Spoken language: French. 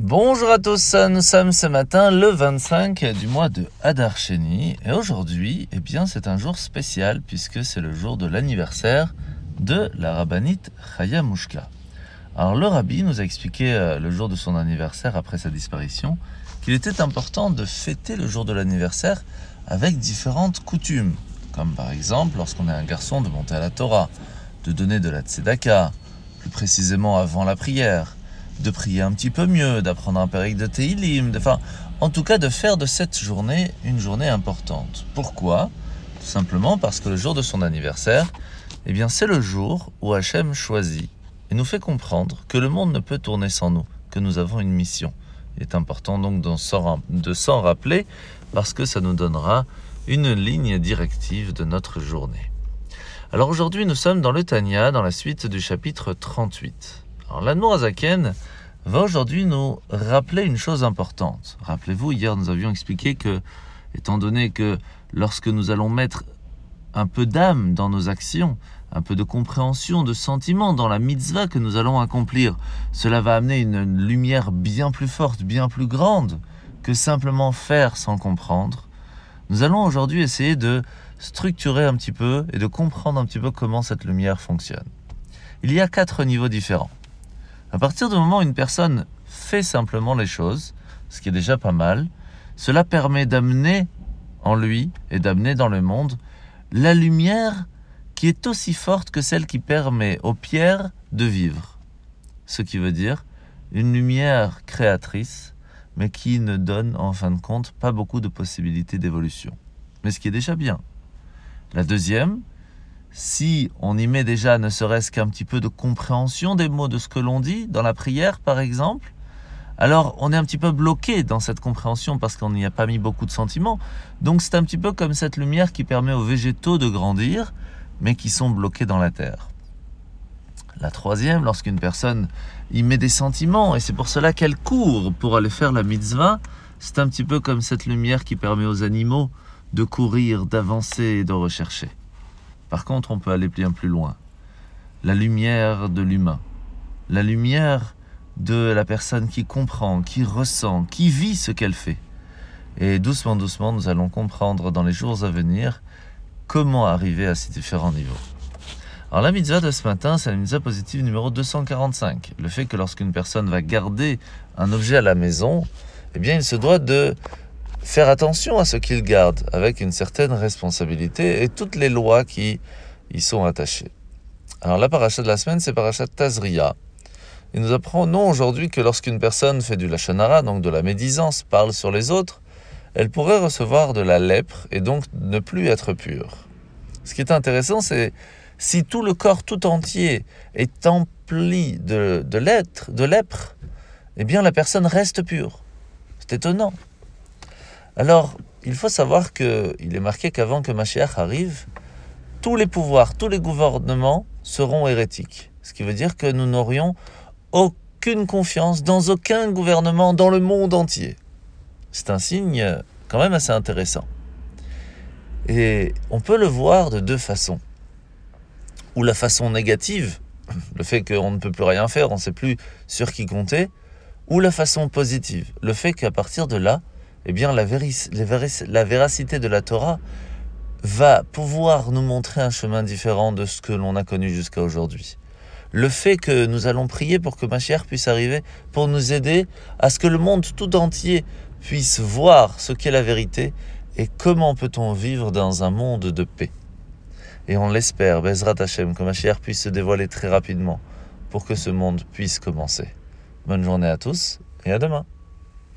Bonjour à tous, nous sommes ce matin le 25 du mois de Hadar Sheni et aujourd'hui, eh bien, c'est un jour spécial puisque c'est le jour de l'anniversaire de la rabbinite Chaya Mushka. Alors le rabbi nous a expliqué euh, le jour de son anniversaire après sa disparition qu'il était important de fêter le jour de l'anniversaire avec différentes coutumes, comme par exemple lorsqu'on est un garçon de monter à la Torah, de donner de la tzedaka, plus précisément avant la prière, de prier un petit peu mieux, d'apprendre un périque de Teilim, enfin, en tout cas de faire de cette journée une journée importante. Pourquoi? Tout simplement parce que le jour de son anniversaire, eh bien, c'est le jour où Hachem choisit et nous fait comprendre que le monde ne peut tourner sans nous, que nous avons une mission. Il est important donc de s'en rappeler parce que ça nous donnera une ligne directive de notre journée. Alors aujourd'hui, nous sommes dans le Tanya, dans la suite du chapitre 38. Alors l'Anmour Azaken va aujourd'hui nous rappeler une chose importante. Rappelez-vous, hier nous avions expliqué que, étant donné que lorsque nous allons mettre un peu d'âme dans nos actions, un peu de compréhension, de sentiment dans la mitzvah que nous allons accomplir, cela va amener une lumière bien plus forte, bien plus grande que simplement faire sans comprendre. Nous allons aujourd'hui essayer de structurer un petit peu et de comprendre un petit peu comment cette lumière fonctionne. Il y a quatre niveaux différents. À partir du moment où une personne fait simplement les choses, ce qui est déjà pas mal, cela permet d'amener en lui et d'amener dans le monde la lumière qui est aussi forte que celle qui permet aux pierres de vivre. Ce qui veut dire une lumière créatrice, mais qui ne donne en fin de compte pas beaucoup de possibilités d'évolution. Mais ce qui est déjà bien. La deuxième, si on y met déjà ne serait-ce qu'un petit peu de compréhension des mots de ce que l'on dit, dans la prière par exemple, alors on est un petit peu bloqué dans cette compréhension parce qu'on n'y a pas mis beaucoup de sentiments. Donc c'est un petit peu comme cette lumière qui permet aux végétaux de grandir, mais qui sont bloqués dans la terre. La troisième, lorsqu'une personne y met des sentiments, et c'est pour cela qu'elle court pour aller faire la mitzvah, c'est un petit peu comme cette lumière qui permet aux animaux de courir, d'avancer et de rechercher. Par contre, on peut aller bien plus loin. La lumière de l'humain. La lumière de la personne qui comprend, qui ressent, qui vit ce qu'elle fait. Et doucement, doucement, nous allons comprendre dans les jours à venir comment arriver à ces différents niveaux. Alors la mitzvah de ce matin, c'est la mitzvah positive numéro 245. Le fait que lorsqu'une personne va garder un objet à la maison, eh bien il se doit de faire attention à ce qu'il garde avec une certaine responsabilité et toutes les lois qui y sont attachées. Alors la paracha de la semaine, c'est paracha Tazria. Il nous apprend non aujourd'hui que lorsqu'une personne fait du lachanara, donc de la médisance, parle sur les autres, elle pourrait recevoir de la lèpre et donc ne plus être pure. Ce qui est intéressant, c'est si tout le corps tout entier est empli de, de, de lèpre, eh bien la personne reste pure. C'est étonnant. Alors, il faut savoir qu'il est marqué qu'avant que Mashiach arrive, tous les pouvoirs, tous les gouvernements seront hérétiques. Ce qui veut dire que nous n'aurions aucune confiance dans aucun gouvernement dans le monde entier. C'est un signe quand même assez intéressant. Et on peut le voir de deux façons. Ou la façon négative, le fait qu'on ne peut plus rien faire, on ne sait plus sur qui compter, ou la façon positive, le fait qu'à partir de là, eh bien la, la véracité de la Torah va pouvoir nous montrer un chemin différent de ce que l'on a connu jusqu'à aujourd'hui. Le fait que nous allons prier pour que Machiach puisse arriver, pour nous aider à ce que le monde tout entier puisse voir ce qu'est la vérité et comment peut-on vivre dans un monde de paix. Et on l'espère, Bezrat Hashem, que Machiach puisse se dévoiler très rapidement pour que ce monde puisse commencer. Bonne journée à tous et à demain.